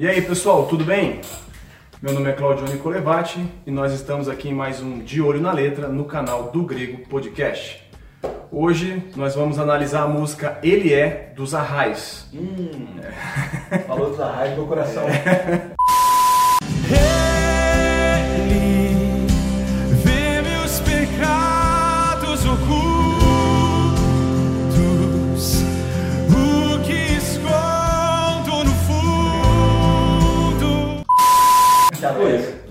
E aí pessoal, tudo bem? Meu nome é Claudio Nicolevati e nós estamos aqui em mais um De Olho na Letra no canal do Grego Podcast. Hoje nós vamos analisar a música Ele É dos Arrais. Hum, falou dos arrais do meu coração. Ele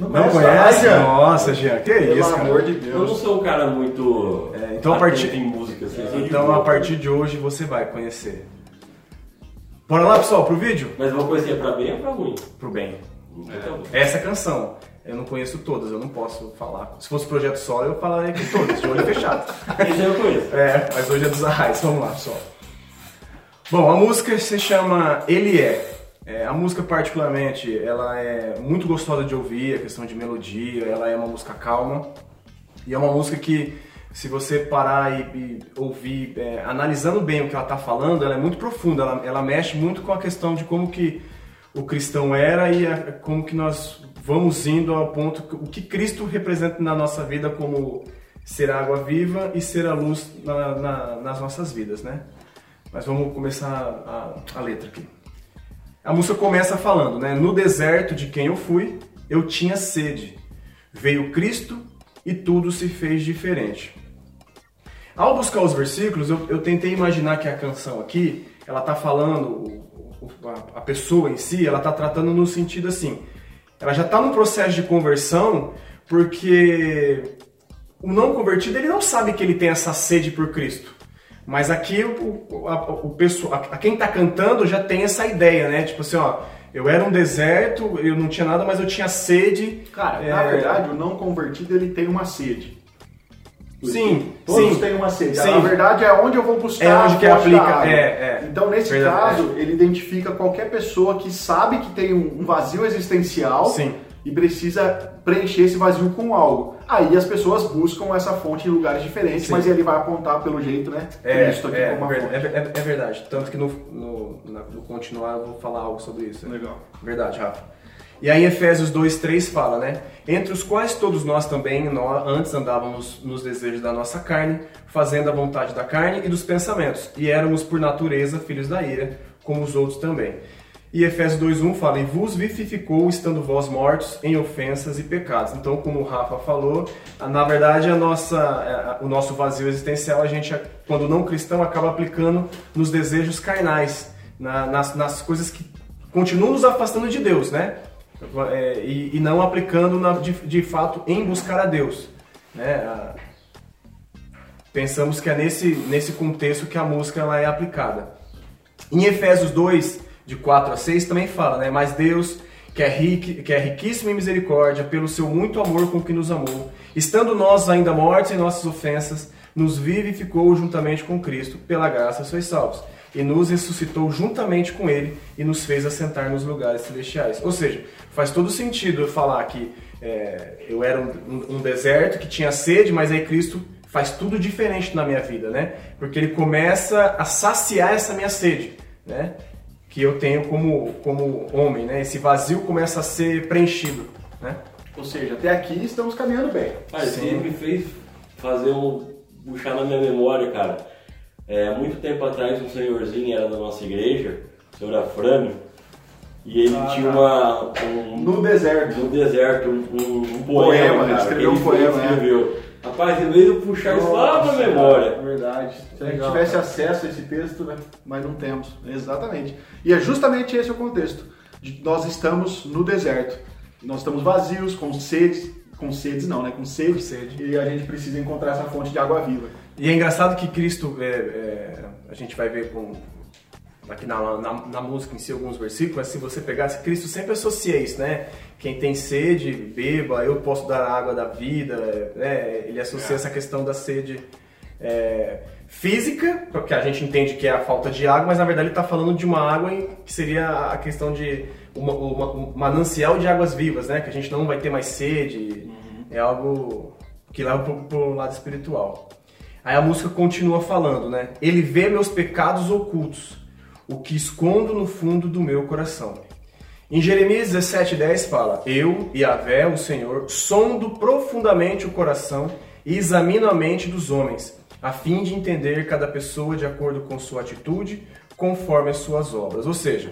conheço. Não conhece? Nossa, Jean, que Pelo isso, cara? amor de Eu não Deus. sou um cara muito. É, então, a partir- em música, assim, de Então a partir de hoje você vai conhecer. Bora lá pessoal, pro vídeo? Mas vou conhecer pra bem ou pra ruim? Pro bem. Então, Essa canção, eu não conheço todas, eu não posso falar. Se fosse projeto solo, eu falaria que todas, de olho fechado. esse eu conheço. É, mas hoje é dos arrais. Vamos lá, pessoal. Bom, a música se chama Ele É. É, a música particularmente, ela é muito gostosa de ouvir, a questão de melodia, ela é uma música calma. E é uma música que, se você parar e, e ouvir, é, analisando bem o que ela está falando, ela é muito profunda, ela, ela mexe muito com a questão de como que o cristão era e a- como que nós vamos indo ao ponto, que- o que Cristo representa na nossa vida como ser água viva e ser a luz na- na- nas nossas vidas, né? Mas vamos começar a, a letra aqui. A música começa falando, né? No deserto de quem eu fui, eu tinha sede. Veio Cristo e tudo se fez diferente. Ao buscar os versículos, eu, eu tentei imaginar que a canção aqui, ela tá falando, a, pessoa em si, ela tá tratando no sentido assim, ela já tá num processo de conversão, porque o não convertido, ele não sabe que ele tem essa sede por Cristo. Mas aqui o, a, o pessoal, a, quem tá cantando já tem essa ideia, né? Tipo assim, ó, eu era um deserto, eu não tinha nada, mas eu tinha sede. Cara, É, na verdade, o não convertido ele tem uma sede. Sim, Todos sim. têm uma sede. Sim. Na verdade, é onde eu vou buscar É onde que aplica, é, é. Então, nesse Verdade, caso, ele identifica qualquer pessoa que sabe que tem um vazio existencial Sim. E precisa preencher esse vazio com algo. Aí as pessoas buscam essa fonte em lugares diferentes, Sim. mas ele vai apontar pelo jeito, né? É, Cristo aqui é, como uma é, é- é verdade. Tanto que no, no, no continuar eu vou falar algo sobre isso. Legal. Verdade, Rafa. E aí Efésios 2, 3 fala, né? Entre os quais todos nós também, nós antes andávamos nos desejos da nossa carne, fazendo a vontade da carne e dos pensamentos, e éramos por natureza filhos da ira, como os outros também. E Efésios 2:1 fala: "E vos vivificou estando vós mortos em ofensas e pecados". Então, como o Rafa falou, na verdade a nossa é, o nosso vazio existencial a gente quando não cristão acaba aplicando nos desejos carnais, na- nas, nas coisas que continuam nos afastando de Deus, né? É, e, e não aplicando na- de, de fato em buscar a Deus, né? Pensamos que é nesse, nesse contexto que a música ela é aplicada. Em Efésios 2, de 4 a 6, também fala, né? Mas Deus, que é, rico, que é riquíssimo em misericórdia, pelo seu muito amor com que nos amou, estando nós ainda mortos em nossas ofensas, nos vivificou juntamente com Cristo, pela graça sois salvos. E nos ressuscitou juntamente com Ele e nos fez assentar nos lugares celestiais. Ou seja, faz todo sentido eu falar que é, eu era um- um deserto que tinha sede, mas aí Cristo faz tudo diferente na minha vida, né? Porque ele começa a saciar essa minha sede, né? Que eu tenho como, como homem, né? Esse vazio começa a ser preenchido, né? Ou seja, até aqui estamos caminhando bem. Isso Sim. me fez fazer um. puxar na minha memória, cara. É, muito tempo atrás, um senhorzinho era da nossa igreja, o senhor Afrânio, e ele Ah, tinha tá. uma. Um, No deserto. no deserto, um, um, um Poema, poema, ele cara, escreveu um poema, ele né? Rapaz, em vez de eu puxar isso lá pra memória. É verdade. Se a gente Legal, tivesse cara. acesso a esse texto, né? mas não temos. Exatamente. E é justamente esse o contexto. De- nós estamos no deserto. Nós estamos vazios, com sede. Com sedes não, né? Com sede. Com sede. E a gente precisa encontrar essa fonte de água viva. E é engraçado que Cristo, é, é, a gente vai ver com, aqui na, na, na música em si alguns versículos, mas se você pegasse, Cristo sempre associa isso, né? Quem tem sede, beba, eu posso dar a água da vida, né? Ele associa essa questão da sede é, física, porque a gente entende que é a falta de água, mas na verdade ele está falando de uma água que seria a questão de uma, uma- um manancial de águas vivas, né? Que a gente não vai ter mais sede, é algo que leva pro, pro lado espiritual. Aí a música continua falando, né? Ele vê meus pecados ocultos, o que escondo no fundo do meu coração. Em Jeremias 17,10 fala: Eu, Yahvé, o Senhor, sondo profundamente o coração e examino a mente dos homens, a fim de entender cada pessoa de acordo com sua atitude, conforme as suas obras. Ou seja,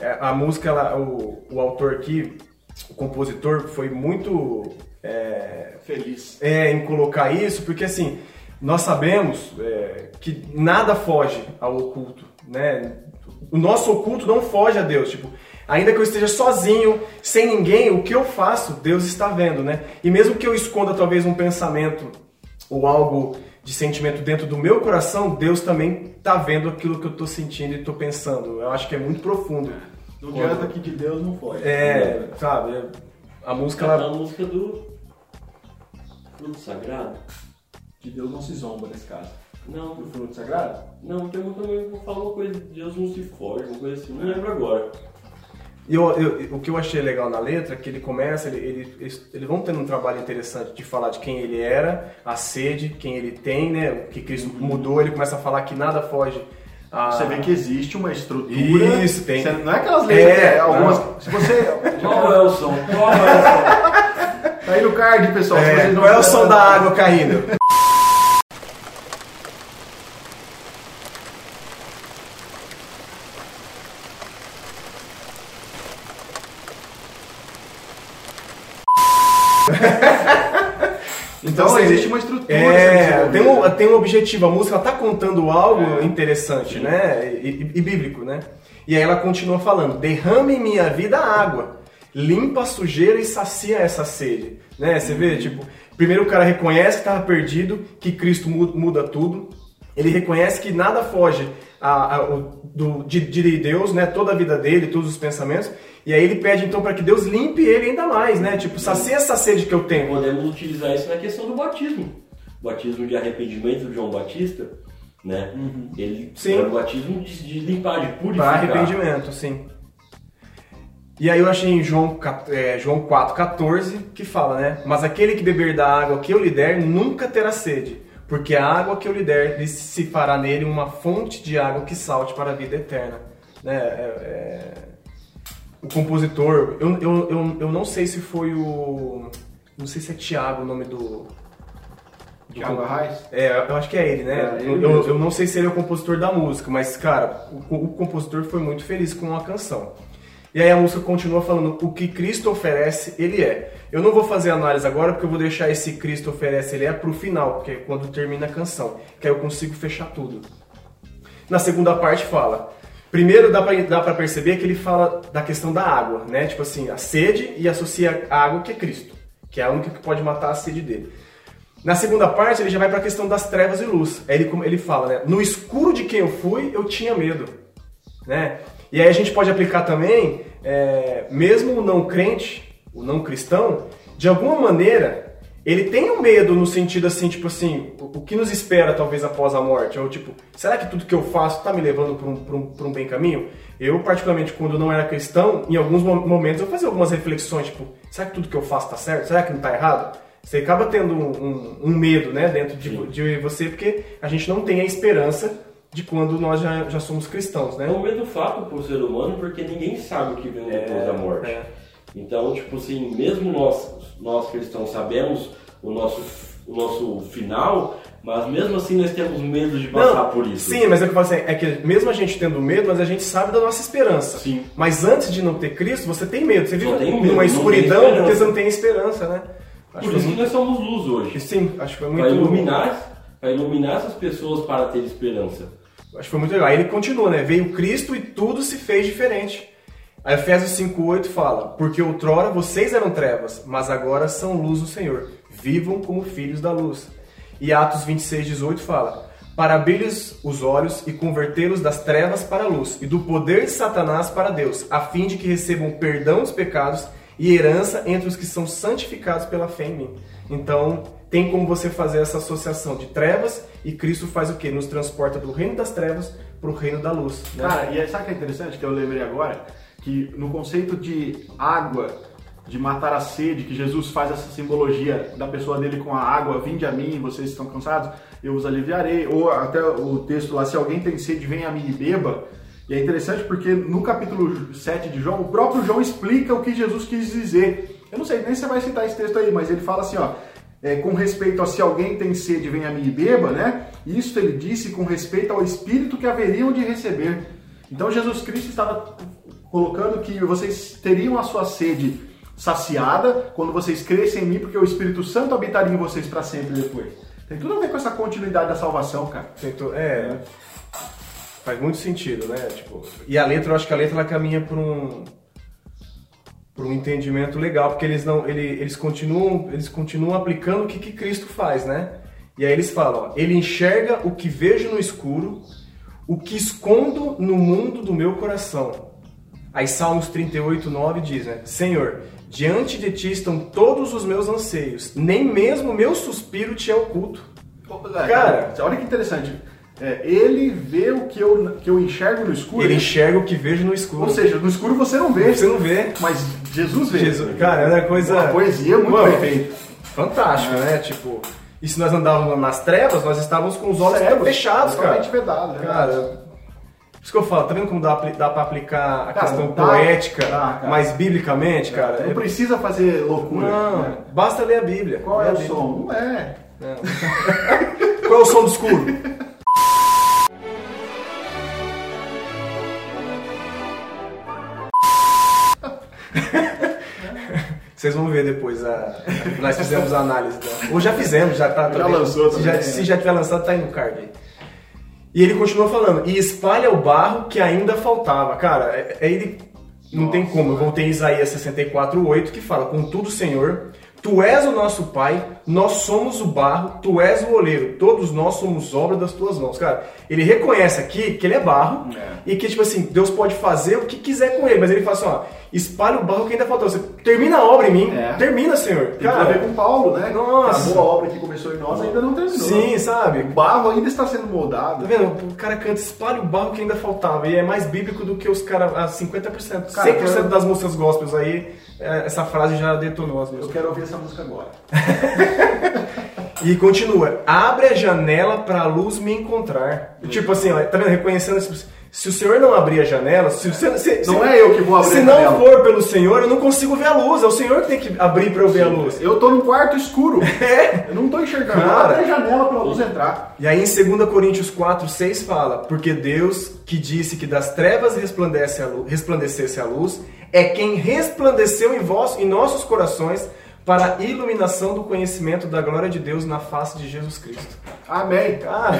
é, a música, ela- o, o autor aqui, o compositor, foi muito é, Feliz. é, em colocar isso, porque assim, nós sabemos é, que nada foge ao oculto, né? O nosso oculto não foge a Deus, tipo, ainda que eu esteja sozinho, sem ninguém, o que eu faço, Deus está vendo, né? E mesmo que eu esconda talvez um pensamento ou algo de sentimento dentro do meu coração, Deus também está vendo aquilo que eu estou sentindo e estou pensando. Eu acho que é muito profundo. Não adianta que de Deus não foge. É, sabe? A música Aquela ela música do Fruto Sagrado? De Deus não se zomba nesse caso. Não, Do fruto sagrado? não, tem uma também que fala uma coisa de Deus não se foge, uma coisa assim, não lembro agora. E eu- eu- o que eu achei legal na letra é que ele começa, ele, ele- eles, eles vão tendo um trabalho interessante de falar de quem ele era, a sede, quem ele tem, né? O que Cristo mudou, ele começa a falar que nada foge. a- Você vê que existe uma estrutura. Isso, tem. Você- não é aquelas letras, É, é, algumas. não. Se você. Qual é o som? Qual é o som? Tá aí no card, pessoal. É, qual é o som da água caindo? Existe uma estrutura. É, tem um, tem um objetivo, a música está contando algo interessante, né? E, e- bíblico, né? E aí ela continua falando: derrame em minha vida água, limpa a sujeira e sacia essa sede. Né? Você vê, tipo, primeiro o cara reconhece que estava perdido, que Cristo mu- muda tudo. Ele reconhece que nada foge a- a- o- do, de, de Deus, né? Toda a vida dele, todos os pensamentos. E aí ele pede então para que Deus limpe ele ainda mais, né? Tipo, sacia essa sede que eu tenho. Podemos utilizar isso na questão do batismo. O batismo de arrependimento de João Batista, né? Ele Sim. o batismo de, de limpar, de Para purificar. arrependimento, sim. E aí eu achei em João, é, João 4,14 que fala, né? Mas aquele que beber da água que eu lhe der nunca terá sede, porque a água que eu lhe der lhe se fará nele uma fonte de água que salte para a vida eterna. Né? É- é- O compositor, eu, eu, eu, eu não sei se foi o. Não sei se é Tiago o nome do. do Thiago? É, eu acho que é ele, né? É, ele eu, eu não sei se ele é o compositor da música, mas, cara, o, o compositor foi muito feliz com a canção. E aí a música continua falando o que Cristo oferece, ele é. Eu não vou fazer análise agora, porque eu vou deixar esse Cristo oferece, ele é pro final, porque é quando termina a canção, que aí eu consigo fechar tudo. Na segunda parte fala. Primeiro dá pra perceber que ele fala da questão da água, né? Tipo assim, a sede e associa a água que é Cristo, que é a única que pode matar a sede dele. Na segunda parte, ele já vai para a questão das trevas e luz. Aí ele, ele fala, né? No escuro de quem eu fui, eu tinha medo. Né? E aí a gente pode aplicar também, é, mesmo o não crente, o não cristão, de alguma maneira, ele tem um medo no sentido assim, tipo assim, o, o que nos espera talvez após a morte? Ou tipo, será que tudo que eu faço está me levando para um, pra um, pra um bem caminho? Eu, particularmente, quando não era cristão, em alguns mo- momentos eu fazia algumas reflexões, tipo, será que tudo que eu faço está certo? Será que não está errado? Você acaba tendo um, um- medo, né, dentro de, de você, porque a gente não tem a esperança de quando nós já, já somos cristãos, né? É um medo fato pro ser humano, porque ninguém sabe o que vem depois da morte. é. Então, tipo assim, mesmo nós, nós cristãos sabemos o nosso, o nosso final, mas mesmo assim nós temos medo de passar por isso. Sim, mas é que eu falo assim, é que mesmo a gente tendo medo, mas a gente sabe da nossa esperança. Sim. Mas antes de não ter Cristo, você tem medo. Você vive numa não escuridão porque você não tem esperança, né? Acho Por que isso foi que nós somos luz hoje. Sim, acho que foi Para muito... iluminar, para iluminar essas pessoas para ter esperança. Acho que foi muito legal. Aí ele continua, né? Veio Cristo e tudo se fez diferente. A Efésios 5,8 fala: Porque outrora vocês eram trevas, mas agora são luz do Senhor. Vivam como filhos da luz. E Atos 26,18 fala: Para abrir-lhes os olhos e convertê-los das trevas para a luz, e do poder de Satanás para Deus, a fim de que recebam perdão dos pecados e herança entre os que são santificados pela fé em mim. Então, tem como você fazer essa associação de trevas e Cristo faz o quê? Nos transporta do reino das trevas para o reino da luz. Né? Cara, e sabe o que é interessante que eu lembrei agora? Que no conceito de água, de matar a sede, que Jesus faz essa simbologia da pessoa dele com a água, vinde a mim, vocês estão cansados, eu os aliviarei. Ou até o texto lá, se alguém tem sede, venha a mim e beba. E é interessante porque no capítulo 7 de João, o próprio João explica o que Jesus quis dizer. Eu não sei nem se você vai citar esse texto aí, mas ele fala assim, ó, é, com respeito a se alguém tem sede, venha a mim e beba, né? Isso ele disse com respeito ao Espírito que haveriam de receber. Então Jesus Cristo estava colocando que vocês teriam a sua sede saciada quando vocês crescem em mim, porque o Espírito Santo habitaria em vocês para sempre depois. Tem tudo a ver com essa continuidade da salvação, cara. É, faz muito sentido, né? Tipo, e a letra, eu acho que a letra ela caminha por um por um entendimento legal, porque eles não, ele, eles continuam, eles continuam aplicando o que, que Cristo faz, né? E aí eles falam, ó, ele enxerga o que vejo no escuro, o que escondo no mundo do meu coração. Aí Salmos 38, 9 diz, né? Senhor, diante de ti estão todos os meus anseios, nem mesmo meu suspiro te é oculto. Cara, olha que interessante. É, ele vê o que eu, que eu enxergo no escuro. Ele enxerga o que vejo no escuro. Ou seja, no escuro você não vê. Você não vê. Mas Jesus vê. Jesus, cara, é uma coisa. Uma poesia muito Mano, bem feita. Fantástico, né? Tipo, e se nós andávamos nas trevas, nós estávamos com os olhos Cegos, fechados, cara. totalmente vedado, né? Cara, por isso que eu falo, tá vendo como dá, dá pra aplicar a Cara, questão dá, poética, dá, mas biblicamente, cara? Não é- precisa fazer loucura. Não, né? basta ler a Bíblia. Qual é o Bíblia. som? Não é. Qual é o som do escuro? Vocês vão ver depois a. Nós fizemos a análise da. Ou já fizemos, já tá. Já lançou se já, também, se né? já tiver lançado, tá aí no card aí. E ele continua falando, e espalha o barro que ainda faltava. Cara, é, é ele. Não tem como. Eu voltei em Isaías 64, 8, que fala: Contudo, Senhor, tu és o nosso Pai, nós somos o barro, tu és o oleiro, todos nós somos obra das tuas mãos. Cara, ele reconhece aqui que ele é barro e que, tipo assim, Deus pode fazer o que quiser com ele, mas ele fala assim: ó, espalha o barro que ainda faltou. Você termina a obra em mim, É. termina, Senhor. Tem tudo a ver com Paulo, né? Nossa. A boa obra que começou em nós ainda não terminou. Sim, sabe? O barro ainda está sendo Tá moldado. vendo? O cara canta espalha o barro que ainda faltava. E é mais bíblico do que os caras, a 50%. Cara, 100% eu- das músicas gospels aí, é, essa frase já detonou as Eu músicas. quero ouvir essa música agora. E continua, abre a janela pra luz me encontrar. Tipo assim, ó, tá vendo? Reconhecendo, se, se o Senhor não abrir a janela, se, se, se, Não se- é eu que vou abrir Se a não janela. for pelo Senhor, eu não consigo ver a luz. É o Senhor que tem que abrir pra eu ver a luz. Eu tô num quarto escuro. É. Eu não tô enxergando. Cara. Abre a janela pra luz entrar. E aí em 2 Coríntios 4, 6 fala, porque Deus que disse que das trevas resplandece a lu- resplandecesse a luz, é quem resplandeceu em vós, em nossos corações, para a iluminação do conhecimento da glória de Deus na face de Jesus Cristo. Amém. Cara.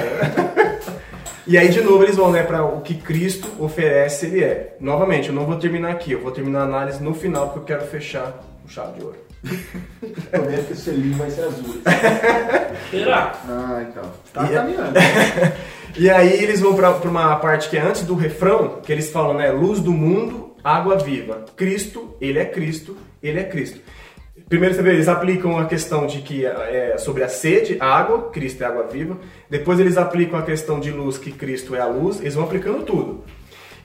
e aí de novo eles vão, né, para o que Cristo oferece, ele é. Novamente, eu não vou terminar aqui, eu vou terminar a análise no final porque eu quero fechar com chave de ouro. Prometo que o selinho vai ser azul. Será? Ah, então. Tá E- caminhando. E aí eles vão pra pra uma parte que é antes do refrão, que eles falam, né? Luz do mundo, água viva. Cristo, ele é Cristo, ele é Cristo. Primeiro você vê, eles aplicam a questão de que é sobre a sede, a água, Cristo é água viva. Depois eles aplicam a questão de luz, que Cristo é a luz. Eles vão aplicando tudo.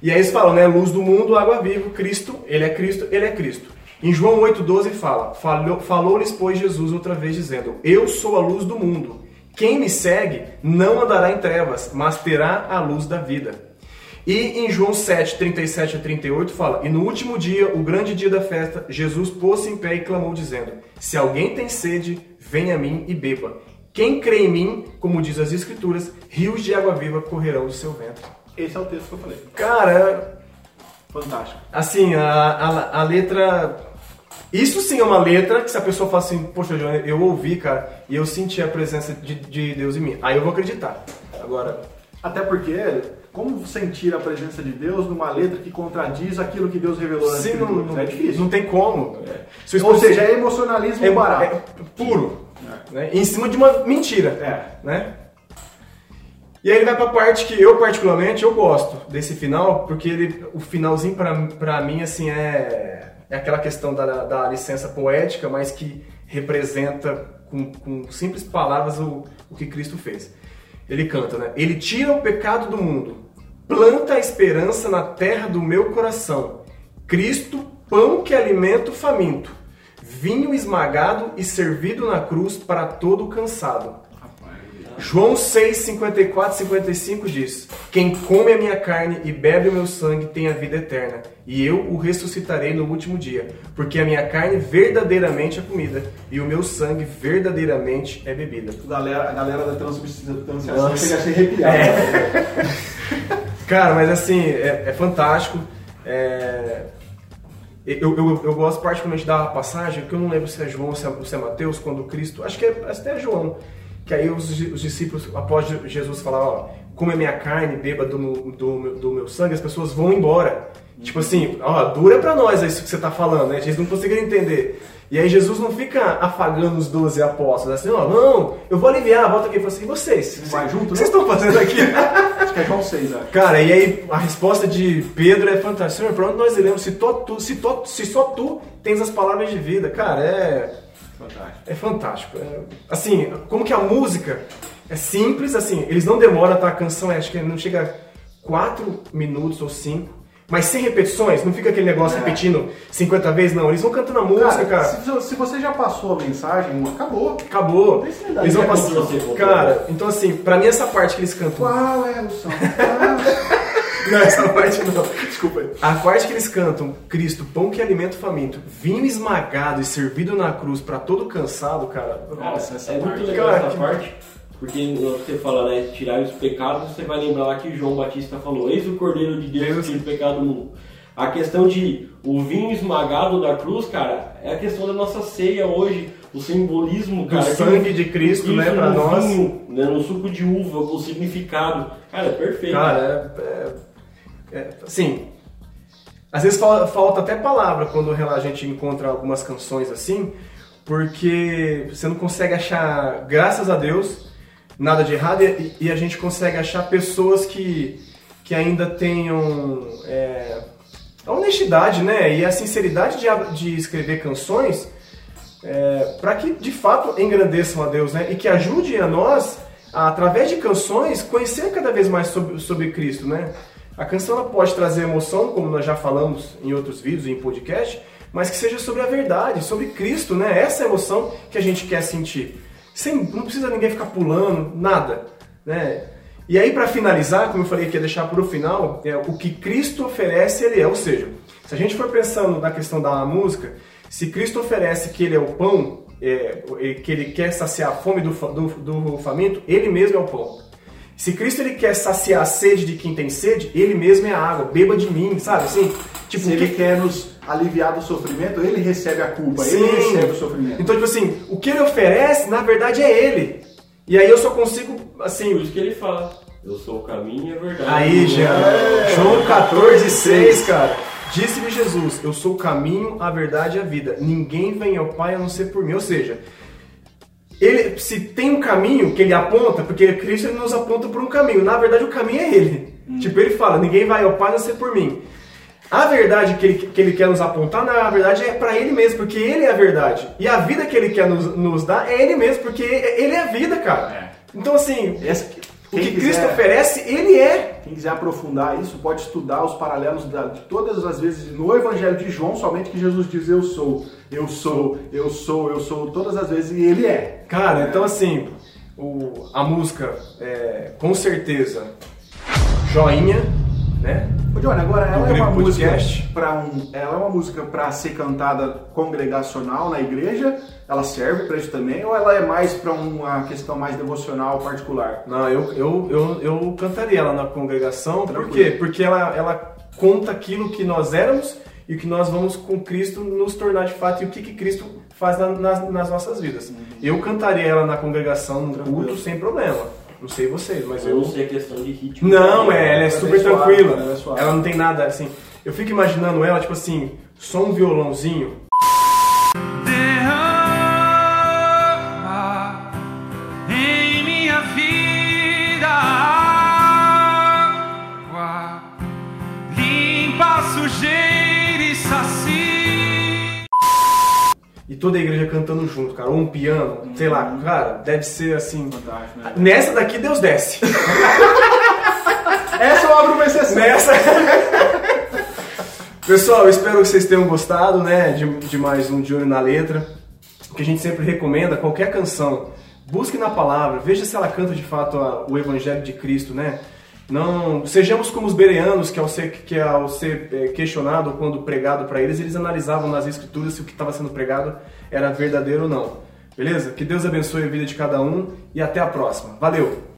E aí eles falam, né? Luz do mundo, água viva, Cristo, ele é Cristo, ele é Cristo. Em João 8,12 fala, "Falou- falou-lhes, pois, Jesus outra vez, dizendo, Eu sou a luz do mundo. Quem me segue não andará em trevas, mas terá a luz da vida. E em João 7, 37 a 38 fala: E no último dia, o grande dia da festa, Jesus pôs-se em pé e clamou, dizendo: Se alguém tem sede, venha a mim e beba. Quem crê em mim, como diz as Escrituras, rios de água viva correrão do seu ventre. Esse é o texto que eu falei. Cara, Fantástico. assim, a, a, a letra. Isso sim é uma letra que se a pessoa fala assim, poxa, João, eu ouvi, cara, e eu senti a presença de, de Deus em mim. Aí eu vou acreditar. Agora, Até porque, como sentir a presença de Deus numa letra que contradiz aquilo que Deus revelou nas sim, não, não, é difícil. não tem como. Eu Ou seja, é emocionalismo é, barato. é puro. Né? Em cima de uma mentira. É. Né? E aí ele vai pra parte que eu particularmente eu gosto desse final, porque ele, o finalzinho pra, pra mim assim é, é aquela questão da, da licença poética, mas que representa com, com simples palavras o, o que Cristo fez. Ele canta, né? Ele tira o pecado do mundo, planta a esperança na terra do meu coração. Cristo, pão que alimenta o faminto, vinho esmagado e servido na cruz para todo cansado. João 6, 54 55 diz: Quem come a minha carne e bebe o meu sangue tem a vida eterna, e eu o ressuscitarei no último dia, porque a minha carne verdadeiramente é comida, e o meu sangue verdadeiramente é bebida. A galera, a galera da transubstanciação chega a se arrepiar. É. Cara, mas assim, é, é fantástico. É, Eu, eu, eu gosto particularmente da passagem, que eu não lembro se é João ou se é, se é Mateus, quando Cristo. Acho que é, até João. Que aí os, os discípulos, após Jesus falar, ó, come minha carne, beba do, do, meu- do meu sangue, as pessoas vão embora. Tipo assim, ó, dura pra nós isso que você tá falando, né? Eles não conseguiram entender. E aí Jesus não fica afagando os 12 apóstolos, assim, ó, não, eu vou aliviar, volta aqui. Ele fala assim, e vocês? Vai junto, né? vocês estão fazendo aqui? Acho que é João 6, acho. Cara, e aí a resposta de Pedro é fantástica. Senhor, pra onde nós iremos? Se, tu, se, to- se só tu tens as palavras de vida. Cara, é, Fantástico. é fantástico. É- assim, como que a música é simples, assim, eles não demoram, tá? A canção é, acho que não chega a 4 minutos ou 5. Mas sem repetições, não fica aquele negócio É. repetindo 50 vezes, não. Eles vão cantando a música, cara. Se, se você já passou a mensagem, acabou. Acabou. Eles vão. Ctrl-C, Ctrl-V? Cara, então assim, pra mim essa parte que eles cantam. Qual é o som? Qual- Não, essa parte não. Desculpa aí. A parte que eles cantam, Cristo, pão que alimenta o faminto, vinho esmagado e servido na cruz pra todo cansado, cara. Cara, Nossa, essa é parte. muito legal Cara, essa que- parte, porque você fala, né, tirar os pecados, você vai lembrar lá que João Batista falou, eis o Cordeiro de Deus, Deus. que tira o pecado do mundo. A questão de o vinho esmagado da cruz, cara, é a questão da nossa ceia hoje, o simbolismo, cara. que sangue o- de Cristo, né, pra no nós. vinho, né, no suco de uva, o significado. Cara, é perfeito. Cara, é, é, é, assim, às vezes fal- falta até palavra quando a gente encontra algumas canções assim, porque você não consegue achar, graças a Deus, nada de errado e, e a gente consegue achar pessoas que, que ainda tenham é, a honestidade, né, e a sinceridade de, de escrever canções para que de fato engrandeçam a Deus, né? E que ajudem a nós, a, através de canções, conhecer cada vez mais sobre, sobre Cristo, né? A canção ela pode trazer emoção, como nós já falamos em outros vídeos e em podcast, mas que seja sobre a verdade, sobre Cristo, né? Essa é emoção que a gente quer sentir. Sem, não precisa ninguém ficar pulando, nada, né? E aí, para finalizar, como eu falei que ia deixar para o final, é, o que Cristo oferece, Ele é. Ou seja, se a gente for pensando na questão da música, se Cristo oferece que Ele é o pão, é, que Ele quer saciar a fome do, do, do faminto, Ele mesmo é o pão. Se Cristo ele quer saciar a sede de quem tem sede, Ele mesmo é a água. Beba de mim, sabe? Assim, tipo, Se ele que- quer nos aliviar do sofrimento, ele recebe a culpa, Sim. ele recebe o sofrimento. Então, tipo assim, o que Ele oferece, na verdade, é Ele. E aí eu só consigo, assim, Por isso que ele fala, eu sou o caminho e a verdade. Aí, Jean. João 14, 6, cara. Disse-lhe Jesus: Eu sou o caminho, a verdade e a vida. Ninguém vem ao Pai a não ser por mim. Ou seja, ele, se tem um caminho que ele aponta, porque Cristo ele nos aponta por um caminho. Na verdade, o caminho é ele. Tipo, ele fala: Ninguém vai ao Pai a não ser por mim. A verdade que ele, que ele quer nos apontar, na verdade, é para ele mesmo, porque ele é a verdade. E a vida que ele quer nos, nos dar é ele mesmo, porque ele é a vida, cara. Então, assim, Essa- o que Cristo quiser- oferece, ele é. Quem quiser aprofundar isso, pode estudar os paralelos da- de todas as vezes no Evangelho de João, somente que Jesus diz eu sou, eu sou, eu sou, eu sou, todas as vezes, e ele é. Cara, então assim, o- a música, é, com certeza, joinha, né? Ô, Johnny, agora ela é uma música para um, ela é uma música para ser cantada congregacional na igreja. Ela serve para isso também ou ela é mais para uma questão mais devocional particular? Não, eu, eu, eu, eu cantaria ela na congregação, por Tranquilo. quê? Porque ela, ela conta aquilo que nós éramos e o que nós vamos com Cristo nos tornar de fato e o que, que Cristo faz na- nas, nas nossas vidas. Eu cantaria ela na congregação, no Tranquilo. culto, sem problema. Não sei vocês, mas Eu eu... não sei a questão de ritmo. Não, é, ela é é super suave, tranquila. ela é. Ela não tem nada assim. Eu fico imaginando ela, tipo assim, só um violãozinho. toda a igreja cantando junto, cara. Ou um piano, hum. sei lá, uhum. cara, deve ser assim. Né? Nessa daqui Deus desce. Essa eu abro uma exceção. Nessa. Pessoal, espero que vocês tenham gostado, né? De, de mais um De Olho na Letra. Que a gente sempre recomenda qualquer canção. Busque na palavra, veja se ela canta de fato a, o Evangelho de Cristo, né? Não sejamos como os bereanos que ao ser, que ao ser eh, questionado quando pregado para eles, eles analisavam nas escrituras se o que estava sendo pregado era verdadeiro ou não. Beleza? Que Deus abençoe a vida de cada um e até a próxima. Valeu!